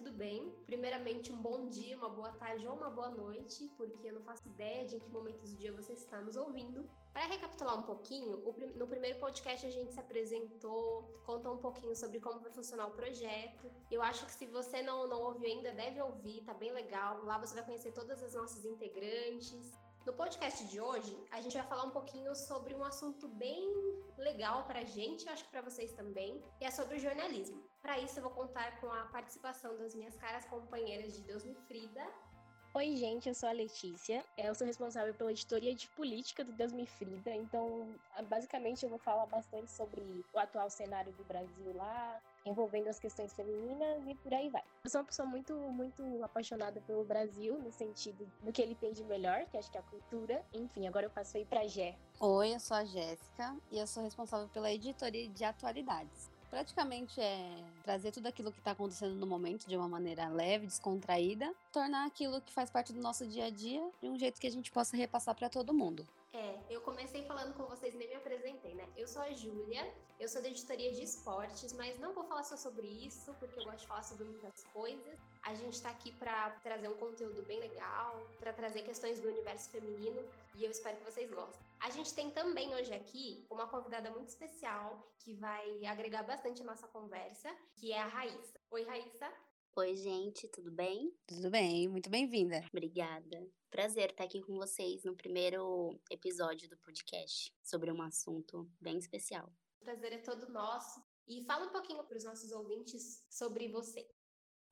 tudo bem? Primeiramente, um bom dia, uma boa tarde ou uma boa noite, porque eu não faço ideia de em que momentos do dia você está nos ouvindo. Para recapitular um pouquinho, no primeiro podcast a gente se apresentou, contou um pouquinho sobre como vai funcionar o projeto. Eu acho que se você não, não ouviu ainda, deve ouvir, tá bem legal. Lá você vai conhecer todas as nossas integrantes, no podcast de hoje, a gente vai falar um pouquinho sobre um assunto bem legal para a gente, acho que para vocês também, e é sobre jornalismo. Para isso, eu vou contar com a participação das minhas caras companheiras de Deus me Frida. Oi, gente, eu sou a Letícia. Eu sou responsável pela editoria de política do Deus me Frida. Então, basicamente, eu vou falar bastante sobre o atual cenário do Brasil lá, envolvendo as questões femininas e por aí vai. Eu sou uma pessoa muito, muito apaixonada pelo Brasil, no sentido do que ele tem de melhor, que acho que é a cultura. Enfim, agora eu passo aí pra Gé. Oi, eu sou a Jéssica e eu sou responsável pela editoria de atualidades. Praticamente é trazer tudo aquilo que está acontecendo no momento de uma maneira leve, descontraída, tornar aquilo que faz parte do nosso dia a dia de um jeito que a gente possa repassar para todo mundo. É, eu comecei falando com vocês, nem me apresentei, né? Eu sou a Júlia, eu sou da editoria de esportes, mas não vou falar só sobre isso, porque eu gosto de falar sobre muitas coisas. A gente está aqui para trazer um conteúdo bem legal, para trazer questões do universo feminino, e eu espero que vocês gostem. A gente tem também hoje aqui uma convidada muito especial, que vai agregar bastante a nossa conversa, que é a Raíssa. Oi, Raíssa. Oi, gente, tudo bem? Tudo bem, muito bem-vinda. Obrigada. Prazer estar aqui com vocês no primeiro episódio do podcast sobre um assunto bem especial. O prazer é todo nosso. E fala um pouquinho para os nossos ouvintes sobre você.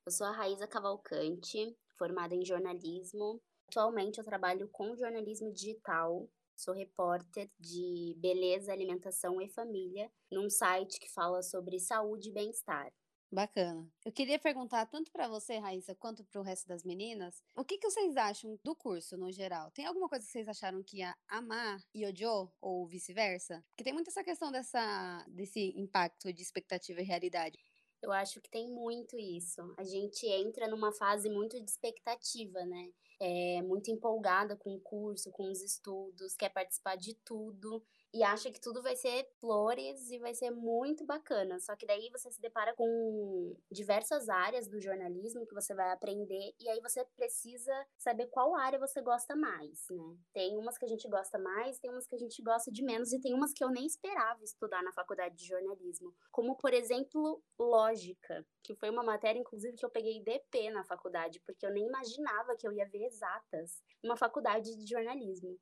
Eu sou a Raíza Cavalcante, formada em jornalismo. Atualmente eu trabalho com jornalismo digital. Sou repórter de beleza, alimentação e família num site que fala sobre saúde e bem-estar. Bacana. Eu queria perguntar tanto para você, Raíssa, quanto para o resto das meninas, o que, que vocês acham do curso no geral? Tem alguma coisa que vocês acharam que ia amar e odiou, ou vice-versa? Porque tem muito essa questão dessa, desse impacto de expectativa e realidade. Eu acho que tem muito isso. A gente entra numa fase muito de expectativa, né? É muito empolgada com o curso, com os estudos, quer participar de tudo e acha que tudo vai ser flores e vai ser muito bacana. Só que daí você se depara com diversas áreas do jornalismo que você vai aprender e aí você precisa saber qual área você gosta mais, né? Tem umas que a gente gosta mais, tem umas que a gente gosta de menos e tem umas que eu nem esperava estudar na faculdade de jornalismo, como por exemplo, lógica, que foi uma matéria inclusive que eu peguei DP na faculdade, porque eu nem imaginava que eu ia ver exatas numa faculdade de jornalismo.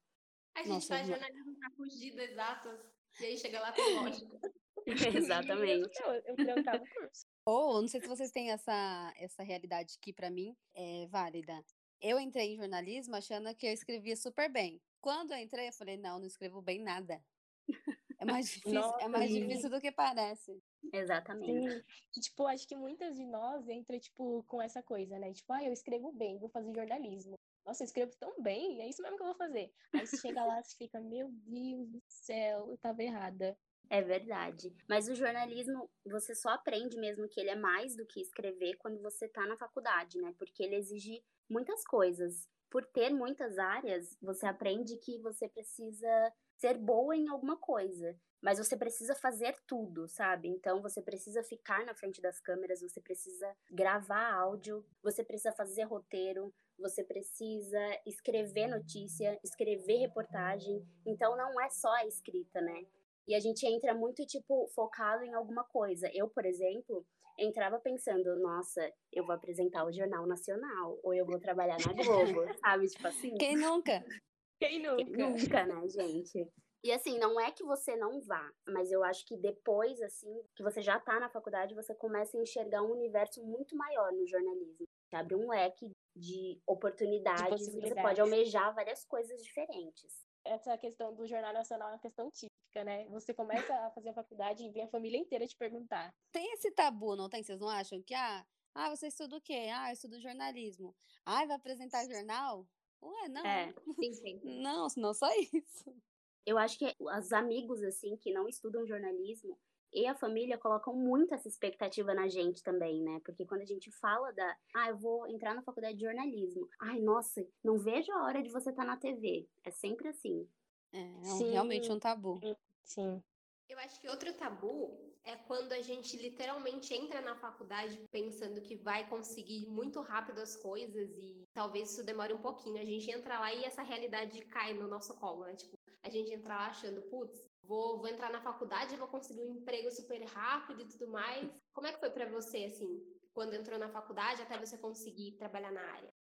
A gente Nossa, faz jornalismo pra fugir das exatas e aí chega lá com lógica. Exatamente. Eu, curso. Ou, não sei se vocês têm essa, essa realidade que para mim é válida. Eu entrei em jornalismo achando que eu escrevia super bem. Quando eu entrei, eu falei, não, não escrevo bem nada. É mais difícil, Nossa, é mais difícil do que parece. Exatamente. Sim. Tipo, acho que muitas de nós entram, tipo, com essa coisa, né? Tipo, ah, eu escrevo bem, vou fazer jornalismo nossa, eu escrevo tão bem, é isso mesmo que eu vou fazer. Aí você chega lá e fica, meu Deus do céu, eu tava errada. É verdade. Mas o jornalismo, você só aprende mesmo que ele é mais do que escrever quando você tá na faculdade, né? Porque ele exige muitas coisas. Por ter muitas áreas, você aprende que você precisa ser boa em alguma coisa mas você precisa fazer tudo, sabe? Então você precisa ficar na frente das câmeras, você precisa gravar áudio, você precisa fazer roteiro, você precisa escrever notícia, escrever reportagem. Então não é só a escrita, né? E a gente entra muito, tipo, focado em alguma coisa. Eu, por exemplo, entrava pensando, nossa, eu vou apresentar o Jornal Nacional, ou eu vou trabalhar na Globo, sabe? Tipo assim. Quem nunca? Quem nunca? Quem nunca, né, gente? E assim, não é que você não vá, mas eu acho que depois, assim, que você já tá na faculdade, você começa a enxergar um universo muito maior no jornalismo. Você abre um leque de oportunidades, de você pode almejar várias coisas diferentes. Essa questão do Jornal Nacional é uma questão típica, né? Você começa a fazer a faculdade e vem a família inteira te perguntar. Tem esse tabu, não tem? Vocês não acham que, ah, ah você estuda o quê? Ah, eu estudo jornalismo. Ah, vai apresentar jornal? Ué, não. É, sim, sim. não, não só isso eu acho que os amigos, assim, que não estudam jornalismo e a família colocam muito essa expectativa na gente também, né? Porque quando a gente fala da, ah, eu vou entrar na faculdade de jornalismo, ai, nossa, não vejo a hora de você estar tá na TV. É sempre assim. É, é realmente um tabu. Sim. Eu acho que outro tabu é quando a gente literalmente entra na faculdade pensando que vai conseguir muito rápido as coisas e talvez isso demore um pouquinho. A gente entra lá e essa realidade cai no nosso colo, né? Tipo, a gente entra lá achando, putz, vou, vou entrar na faculdade, vou conseguir um emprego super rápido e tudo mais. Como é que foi para você, assim, quando entrou na faculdade até você conseguir trabalhar na área?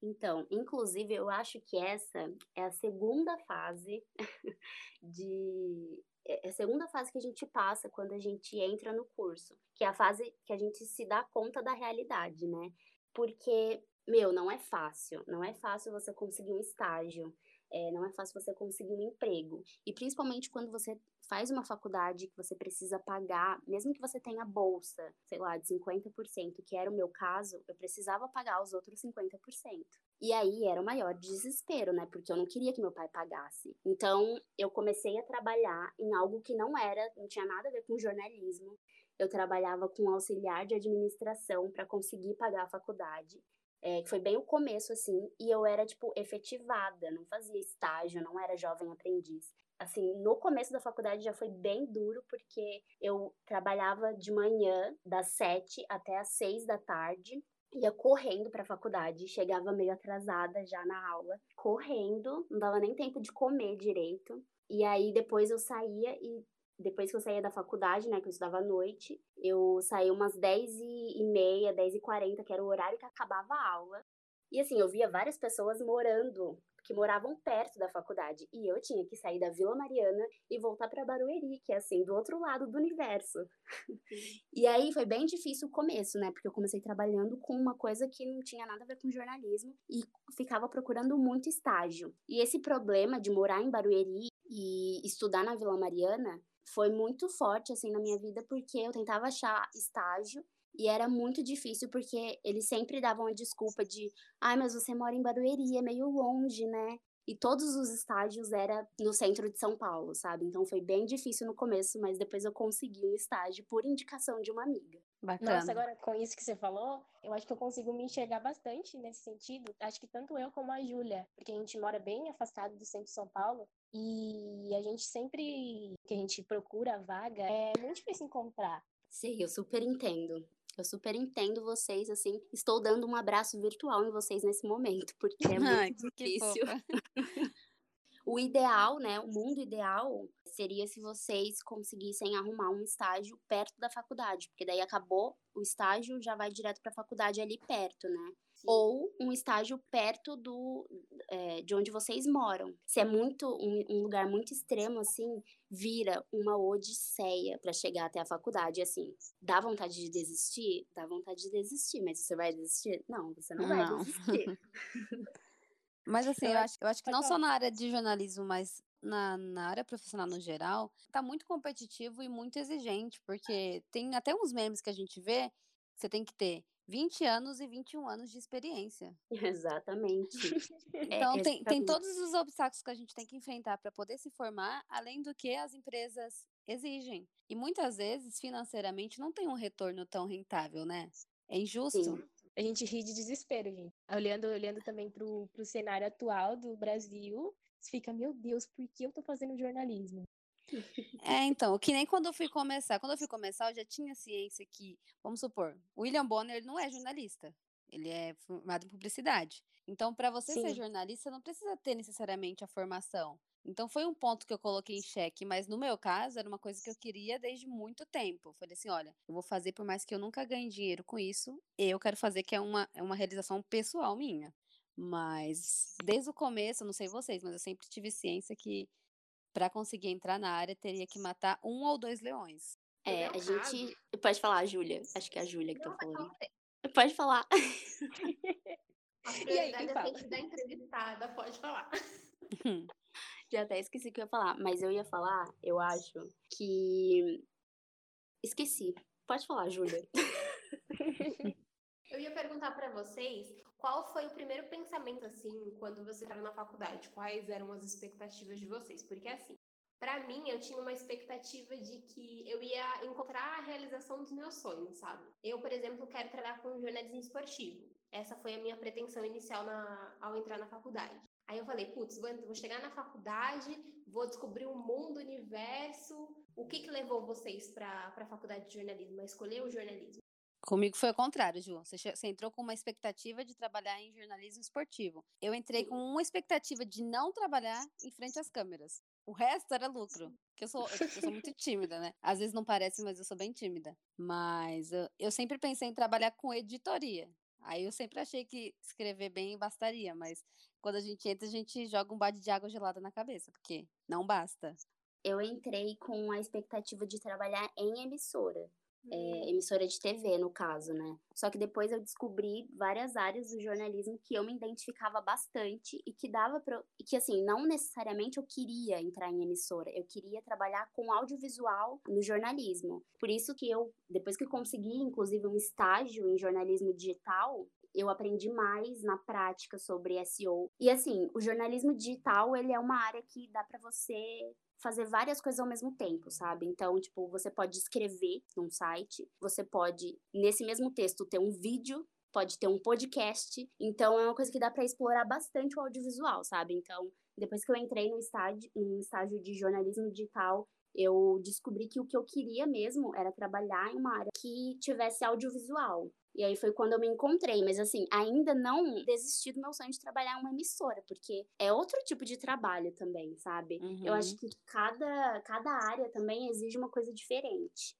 Então, inclusive, eu acho que essa é a segunda fase de. É, é a segunda fase que a gente passa quando a gente entra no curso, que é a fase que a gente se dá conta da realidade, né? Porque, meu, não é fácil. Não é fácil você conseguir um estágio. É, não é fácil você conseguir um emprego. E principalmente quando você faz uma faculdade que você precisa pagar, mesmo que você tenha bolsa, sei lá, de 50%, que era o meu caso, eu precisava pagar os outros 50%. E aí era o maior desespero, né? Porque eu não queria que meu pai pagasse. Então, eu comecei a trabalhar em algo que não era, não tinha nada a ver com jornalismo. Eu trabalhava com auxiliar de administração para conseguir pagar a faculdade. É, foi bem o começo, assim, e eu era, tipo, efetivada, não fazia estágio, não era jovem aprendiz. Assim, no começo da faculdade já foi bem duro, porque eu trabalhava de manhã, das sete até as seis da tarde, ia correndo para a faculdade, chegava meio atrasada já na aula, correndo, não dava nem tempo de comer direito. E aí depois eu saía e depois que eu saía da faculdade, né, que eu estudava à noite, eu saía umas 10 e meia, 10 e 40, que era o horário que acabava a aula. E assim, eu via várias pessoas morando, que moravam perto da faculdade, e eu tinha que sair da Vila Mariana e voltar para Barueri, que é assim, do outro lado do universo. e aí foi bem difícil o começo, né, porque eu comecei trabalhando com uma coisa que não tinha nada a ver com jornalismo e ficava procurando muito estágio. E esse problema de morar em Barueri e estudar na Vila Mariana foi muito forte assim na minha vida porque eu tentava achar estágio e era muito difícil porque eles sempre davam a desculpa de, ai, mas você mora em Barueri, é meio longe, né? E todos os estágios era no centro de São Paulo, sabe? Então foi bem difícil no começo, mas depois eu consegui um estágio por indicação de uma amiga. Bacana. Nossa, agora com isso que você falou, eu acho que eu consigo me enxergar bastante nesse sentido. Acho que tanto eu como a Júlia, porque a gente mora bem afastado do centro de São Paulo e a gente sempre que a gente procura a vaga é muito difícil encontrar. Sim, eu super entendo. Eu super entendo vocês, assim, estou dando um abraço virtual em vocês nesse momento, porque é muito Ai, difícil. o ideal, né, o mundo ideal seria se vocês conseguissem arrumar um estágio perto da faculdade, porque daí acabou o estágio, já vai direto para a faculdade ali perto, né? Ou um estágio perto do é, de onde vocês moram. Se é muito um, um, lugar muito extremo assim, vira uma odisseia para chegar até a faculdade. Assim, dá vontade de desistir, dá vontade de desistir, mas você vai desistir? Não, você não, não. vai desistir. Mas assim, eu acho, eu acho que não só na área de jornalismo, mas na, na área profissional no geral, tá muito competitivo e muito exigente, porque tem até uns memes que a gente vê, você tem que ter 20 anos e 21 anos de experiência. Exatamente. então, é, tem, tem todos os obstáculos que a gente tem que enfrentar para poder se formar, além do que as empresas exigem. E muitas vezes, financeiramente, não tem um retorno tão rentável, né? É injusto. Sim a gente ri de desespero, gente. Olhando, olhando também para o cenário atual do Brasil, fica, meu Deus, por que eu tô fazendo jornalismo? É, então, que nem quando eu fui começar. Quando eu fui começar, eu já tinha ciência que, vamos supor, William Bonner não é jornalista. Ele é formado em publicidade. Então, para você Sim. ser jornalista, não precisa ter necessariamente a formação. Então foi um ponto que eu coloquei em xeque, mas no meu caso era uma coisa que eu queria desde muito tempo. Eu falei assim, olha, eu vou fazer por mais que eu nunca ganhe dinheiro com isso, eu quero fazer que é uma, é uma realização pessoal minha. Mas desde o começo, não sei vocês, mas eu sempre tive ciência que para conseguir entrar na área teria que matar um ou dois leões. É, a gente. Pode falar, Júlia. Acho que é a Júlia que tá falando. Pode falar. A prioridade é sempre da entrevistada, pode falar. Já até esqueci o que eu ia falar, mas eu ia falar, eu acho, que. Esqueci. Pode falar, Júlia. eu ia perguntar para vocês qual foi o primeiro pensamento, assim, quando você entraram na faculdade? Quais eram as expectativas de vocês? Porque, assim, para mim, eu tinha uma expectativa de que eu ia encontrar a realização dos meus sonhos, sabe? Eu, por exemplo, quero trabalhar com jornalismo esportivo. Essa foi a minha pretensão inicial na, ao entrar na faculdade. Aí eu falei, putz, vou, vou, chegar na faculdade, vou descobrir o um mundo, o universo. O que, que levou vocês para a faculdade de jornalismo, a escolher o jornalismo? Comigo foi o contrário, Ju. Você, você, entrou com uma expectativa de trabalhar em jornalismo esportivo. Eu entrei com uma expectativa de não trabalhar em frente às câmeras. O resto era lucro. Eu sou, eu, sou muito tímida, né? Às vezes não parece, mas eu sou bem tímida. Mas eu, eu sempre pensei em trabalhar com editoria. Aí eu sempre achei que escrever bem bastaria, mas quando a gente entra, a gente joga um balde de água gelada na cabeça, porque não basta. Eu entrei com a expectativa de trabalhar em emissora é, emissora de TV, no caso, né? Só que depois eu descobri várias áreas do jornalismo que eu me identificava bastante e que dava para e que assim, não necessariamente eu queria entrar em emissora, eu queria trabalhar com audiovisual no jornalismo. Por isso que eu, depois que consegui inclusive um estágio em jornalismo digital, eu aprendi mais na prática sobre SEO. E assim, o jornalismo digital, ele é uma área que dá para você fazer várias coisas ao mesmo tempo, sabe? Então, tipo, você pode escrever num site, você pode, nesse mesmo texto, ter um vídeo, pode ter um podcast. Então, é uma coisa que dá para explorar bastante o audiovisual, sabe? Então, depois que eu entrei no estágio, estágio de jornalismo digital, eu descobri que o que eu queria mesmo era trabalhar em uma área que tivesse audiovisual. E aí foi quando eu me encontrei, mas assim, ainda não desisti do meu sonho de trabalhar em uma emissora, porque é outro tipo de trabalho também, sabe? Uhum. Eu acho que cada, cada área também exige uma coisa diferente.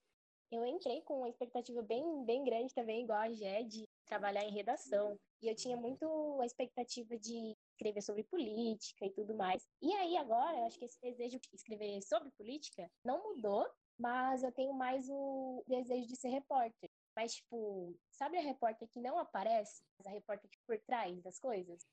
Eu entrei com uma expectativa bem, bem grande também, igual a Gé, de trabalhar em redação. E eu tinha muito a expectativa de escrever sobre política e tudo mais. E aí agora, eu acho que esse desejo de escrever sobre política não mudou, mas eu tenho mais o desejo de ser repórter. Mas, tipo, sabe a repórter que não aparece? A repórter que por trás das coisas?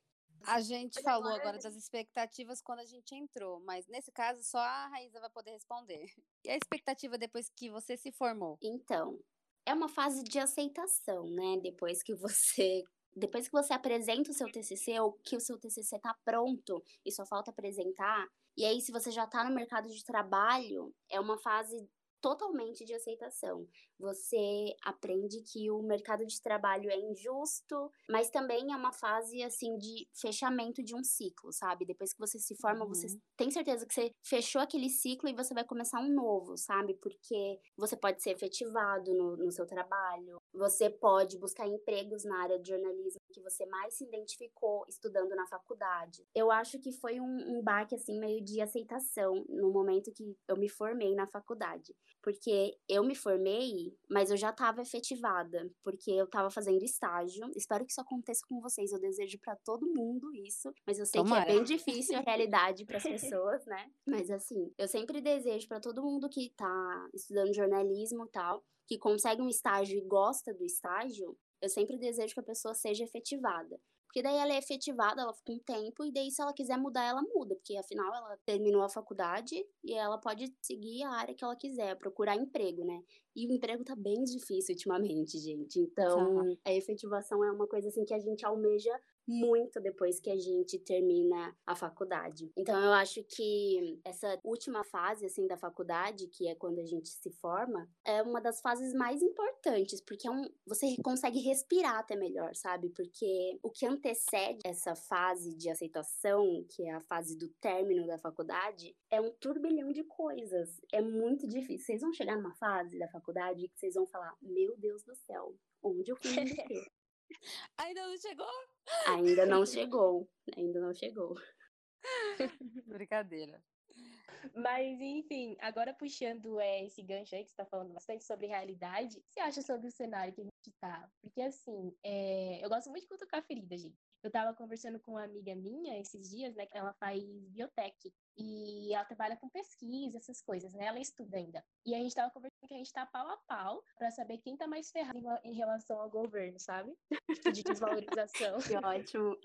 A gente falou agora das expectativas quando a gente entrou, mas nesse caso só a Raíza vai poder responder. E a expectativa depois que você se formou? Então, é uma fase de aceitação, né? Depois que você depois que você apresenta o seu TCC ou que o seu TCC está pronto e só falta apresentar, e aí se você já está no mercado de trabalho, é uma fase totalmente de aceitação. Você aprende que o mercado de trabalho é injusto, mas também é uma fase assim de fechamento de um ciclo, sabe? Depois que você se forma, uhum. você tem certeza que você fechou aquele ciclo e você vai começar um novo, sabe? Porque você pode ser efetivado no, no seu trabalho, você pode buscar empregos na área de jornalismo que você mais se identificou estudando na faculdade. Eu acho que foi um, um baque assim meio de aceitação no momento que eu me formei na faculdade porque eu me formei, mas eu já estava efetivada, porque eu estava fazendo estágio. Espero que isso aconteça com vocês. Eu desejo para todo mundo isso, mas eu sei Tomara. que é bem difícil a realidade para as pessoas, né? Mas assim, eu sempre desejo para todo mundo que está estudando jornalismo e tal, que consegue um estágio e gosta do estágio, eu sempre desejo que a pessoa seja efetivada. Porque daí ela é efetivada, ela fica um tempo, e daí se ela quiser mudar, ela muda, porque afinal ela terminou a faculdade e ela pode seguir a área que ela quiser, procurar emprego, né? E o emprego tá bem difícil ultimamente, gente. Então, a efetivação é uma coisa assim que a gente almeja muito depois que a gente termina a faculdade. Então eu acho que essa última fase assim da faculdade, que é quando a gente se forma, é uma das fases mais importantes, porque é um, você consegue respirar até melhor, sabe? Porque o que antecede essa fase de aceitação, que é a fase do término da faculdade, é um turbilhão de coisas. É muito difícil. Vocês vão chegar numa fase da faculdade que vocês vão falar: "Meu Deus do céu, onde eu fui me meter?" Ainda não chegou? Ainda não chegou. Ainda não chegou. Brincadeira. Mas, enfim, agora puxando é, esse gancho aí que você está falando bastante sobre realidade, o que você acha sobre o cenário que a gente está? Porque, assim, é, eu gosto muito de cutucar ferida, gente. Eu estava conversando com uma amiga minha esses dias, né, que ela faz biotech e ela trabalha com pesquisa, essas coisas, né? Ela estuda ainda. E a gente estava conversando que a gente está pau a pau para saber quem está mais ferrado em, relação ao governo, sabe? De desvalorização. que ótimo.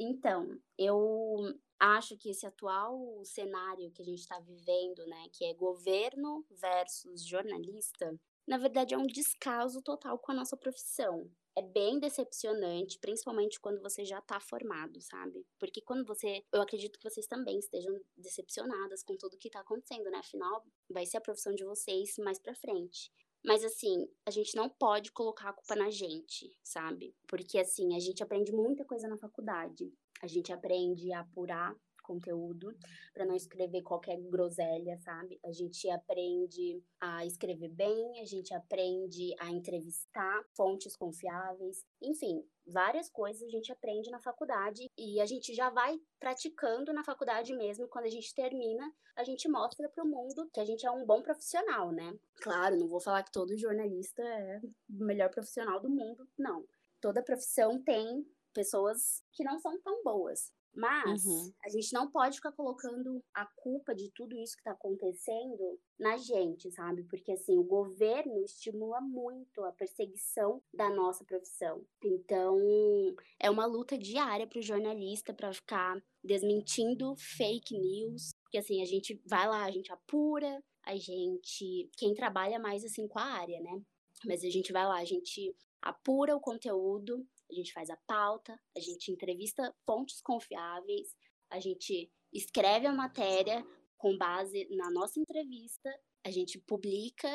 Então, eu acho que esse atual cenário que a gente está vivendo, né, que é governo versus jornalista, na verdade é um descaso total com a nossa profissão é bem decepcionante, principalmente quando você já tá formado, sabe? Porque quando você. Eu acredito que vocês também estejam decepcionadas com tudo que tá acontecendo, né? Afinal, vai ser a profissão de vocês mais pra frente. Mas assim, a gente não pode colocar a culpa na gente, sabe? Porque assim, a gente aprende muita coisa na faculdade. A gente aprende a apurar conteúdo, para não escrever qualquer groselha, sabe? A gente aprende a escrever bem, a gente aprende a entrevistar fontes confiáveis, enfim, várias coisas a gente aprende na faculdade e a gente já vai praticando na faculdade mesmo. Quando a gente termina, a gente mostra para o mundo que a gente é um bom profissional, né? Claro, não vou falar que todo jornalista é o melhor profissional do mundo, não. Toda profissão tem pessoas que não são tão boas. Mas uhum. a gente não pode ficar colocando a culpa de tudo isso que está acontecendo na gente, sabe? Porque assim, o governo estimula muito a perseguição da nossa profissão. Então, é uma luta diária para o jornalista para ficar desmentindo fake news, porque assim, a gente vai lá, a gente apura, a gente, quem trabalha mais assim com a área, né? Mas a gente vai lá, a gente apura o conteúdo, a gente faz a pauta, a gente entrevista fontes confiáveis, a gente escreve a matéria com base na nossa entrevista, a gente publica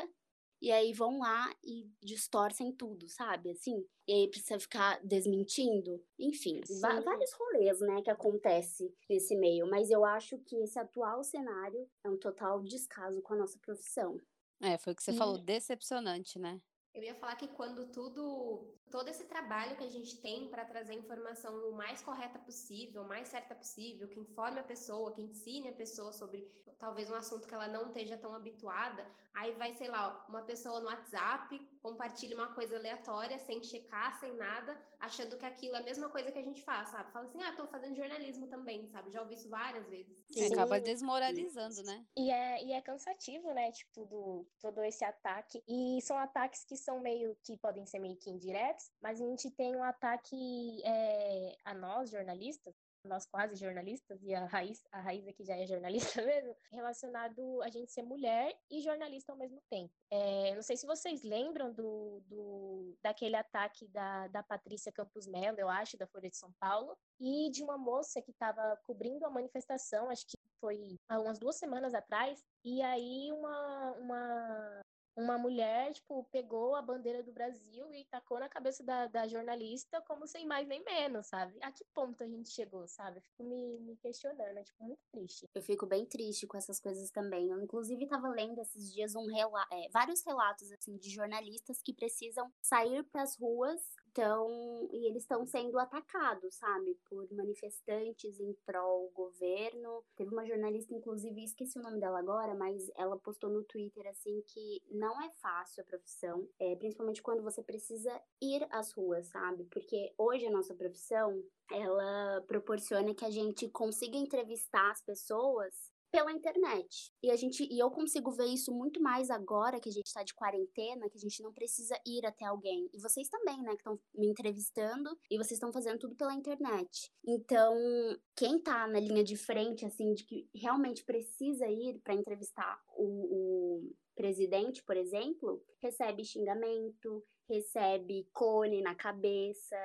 e aí vão lá e distorcem tudo, sabe? Assim, e aí precisa ficar desmentindo. Enfim, vários rolês, né, que acontece nesse meio. Mas eu acho que esse atual cenário é um total descaso com a nossa profissão. É, foi o que você e... falou, decepcionante, né? Eu ia falar que quando tudo, todo esse trabalho que a gente tem para trazer a informação o mais correta possível, o mais certa possível, que informe a pessoa, que ensine a pessoa sobre talvez um assunto que ela não esteja tão habituada, aí vai, sei lá, uma pessoa no WhatsApp compartilha uma coisa aleatória, sem checar, sem nada, achando que aquilo é a mesma coisa que a gente faz, sabe? Fala assim, ah, tô fazendo jornalismo também, sabe? Já ouvi isso várias vezes. Sim. Acaba desmoralizando, né? E é, e é cansativo, né? Tipo, tudo, todo esse ataque. E são ataques que são meio que podem ser meio que indiretos, mas a gente tem um ataque é, a nós, jornalistas, nós quase jornalistas, e a Raiz, a Raiz aqui já é jornalista mesmo, relacionado a gente ser mulher e jornalista ao mesmo tempo. É, não sei se vocês lembram do, do, daquele ataque da, da Patrícia Campos Mello, eu acho, da Folha de São Paulo, e de uma moça que estava cobrindo a manifestação, acho que foi há umas duas semanas atrás, e aí uma, uma uma mulher, tipo, pegou a bandeira do Brasil e tacou na cabeça da, da jornalista como sem mais nem menos, sabe? A que ponto a gente chegou, sabe? fico me, me questionando, é, tipo, muito triste. Eu fico bem triste com essas coisas também. Eu, inclusive, tava lendo esses dias um rela é, vários relatos, assim, de jornalistas que precisam sair para as ruas então, e eles estão sendo atacados, sabe, por manifestantes em prol governo. Teve uma jornalista, inclusive, esqueci o nome dela agora, mas ela postou no Twitter assim que não é fácil a profissão, é, principalmente quando você precisa ir às ruas, sabe? Porque hoje a nossa profissão ela proporciona que a gente consiga entrevistar as pessoas pela internet. E a gente e eu consigo ver isso muito mais agora que a gente está de quarentena, que a gente não precisa ir até alguém. E vocês também, né, que estão me entrevistando e vocês estão fazendo tudo pela internet. Então, quem tá na linha de frente assim de que realmente precisa ir para entrevistar o, o presidente, por exemplo, recebe xingamento, recebe cone na cabeça,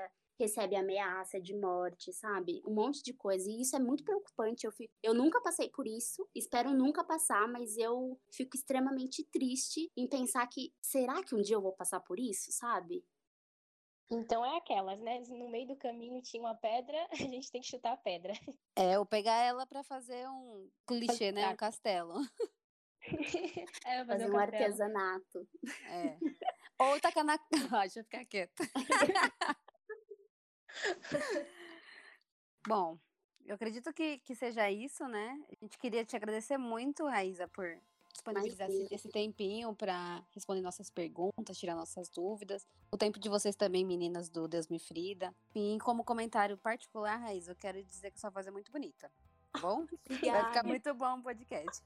recebe ameaça de morte, sabe? Um monte de coisa. E isso é muito preocupante. Eu, fico... eu nunca passei por isso, espero nunca passar, mas eu fico extremamente triste em pensar que será que um dia eu vou passar por isso, sabe? Então é aquelas, né? No meio do caminho tinha uma pedra, a gente tem que chutar a pedra. É, ou pegar ela para fazer um clichê, né? Um castelo. é, fazer, fazer um, um artesanato. É. Ou tacar na. Ah, deixa eu ficar quieta. Bom, eu acredito que, que seja isso, né? A gente queria te agradecer muito, Raíza, por disponibilizar esse, esse, tempinho para responder nossas perguntas, tirar nossas dúvidas. O tempo de vocês também, meninas do Deus me Frida. E como comentário particular, Raíza, eu quero dizer que sua voz é muito bonita. Tá bom? Vai ficar muito bom o podcast.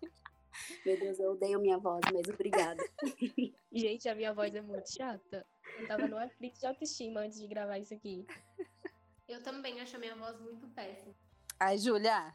Meu Deus, eu odeio minha voz, mas obrigada. Gente, a minha voz é muito chata. Eu tava no aflito de autoestima antes de gravar isso aqui. Eu também acho a minha voz muito péssima. Ai, Júlia,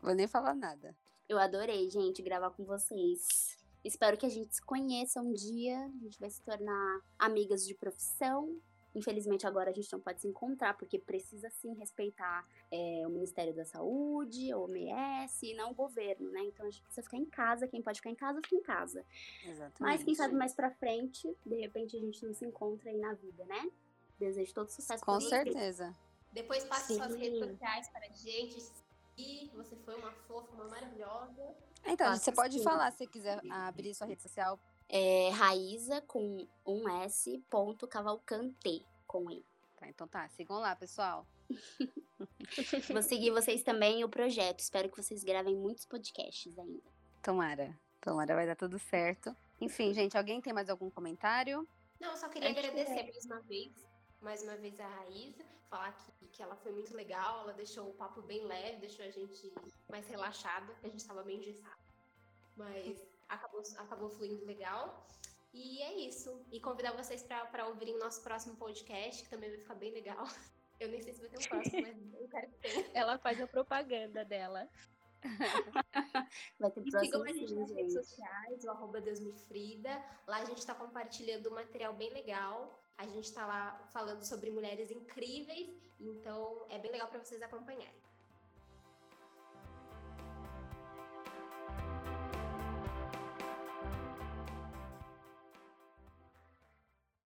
vou nem falar nada. Eu adorei, gente, gravar com vocês. Espero que a gente se conheça um dia. A gente vai se tornar amigas de profissão. Infelizmente, agora a gente não pode se encontrar, porque precisa sim respeitar é, o Ministério da Saúde, a OMS e não o governo, né? Então a gente precisa ficar em casa. Quem pode ficar em casa, fica em casa. Exatamente. Mas quem sabe mais pra frente, de repente a gente não se encontra aí na vida, né? Desejo todo sucesso Com certeza. Depois passe Sim. suas redes sociais para a gente. E você foi uma fofa, uma maravilhosa. Então, você pode sim. falar se quiser abrir sua rede social. É Raíza com um S, ponto Cavalcante com E. Tá, então tá, sigam lá, pessoal. Vou seguir vocês também o projeto. Espero que vocês gravem muitos podcasts ainda. Tomara. Tomara, vai dar tudo certo. Enfim, gente, alguém tem mais algum comentário? Não, só queria agradecer é. mais uma vez, mais uma vez a Raíssa, falar que, que ela foi muito legal, ela deixou o papo bem leve, deixou a gente mais relaxado, que a gente estava bem engessado. Mas acabou, acabou fluindo legal. E é isso. E convidar vocês para ouvirem nosso próximo podcast, que também vai ficar bem legal. Eu nem sei se vai ter um próximo, mas eu quero que tenha. Ela faz a propaganda dela. Vai ter e sigam a gente nas redes sociais, o arroba Deus me Frida. Lá a gente está compartilhando um material bem legal. A gente está lá falando sobre mulheres incríveis, então é bem legal para vocês acompanharem.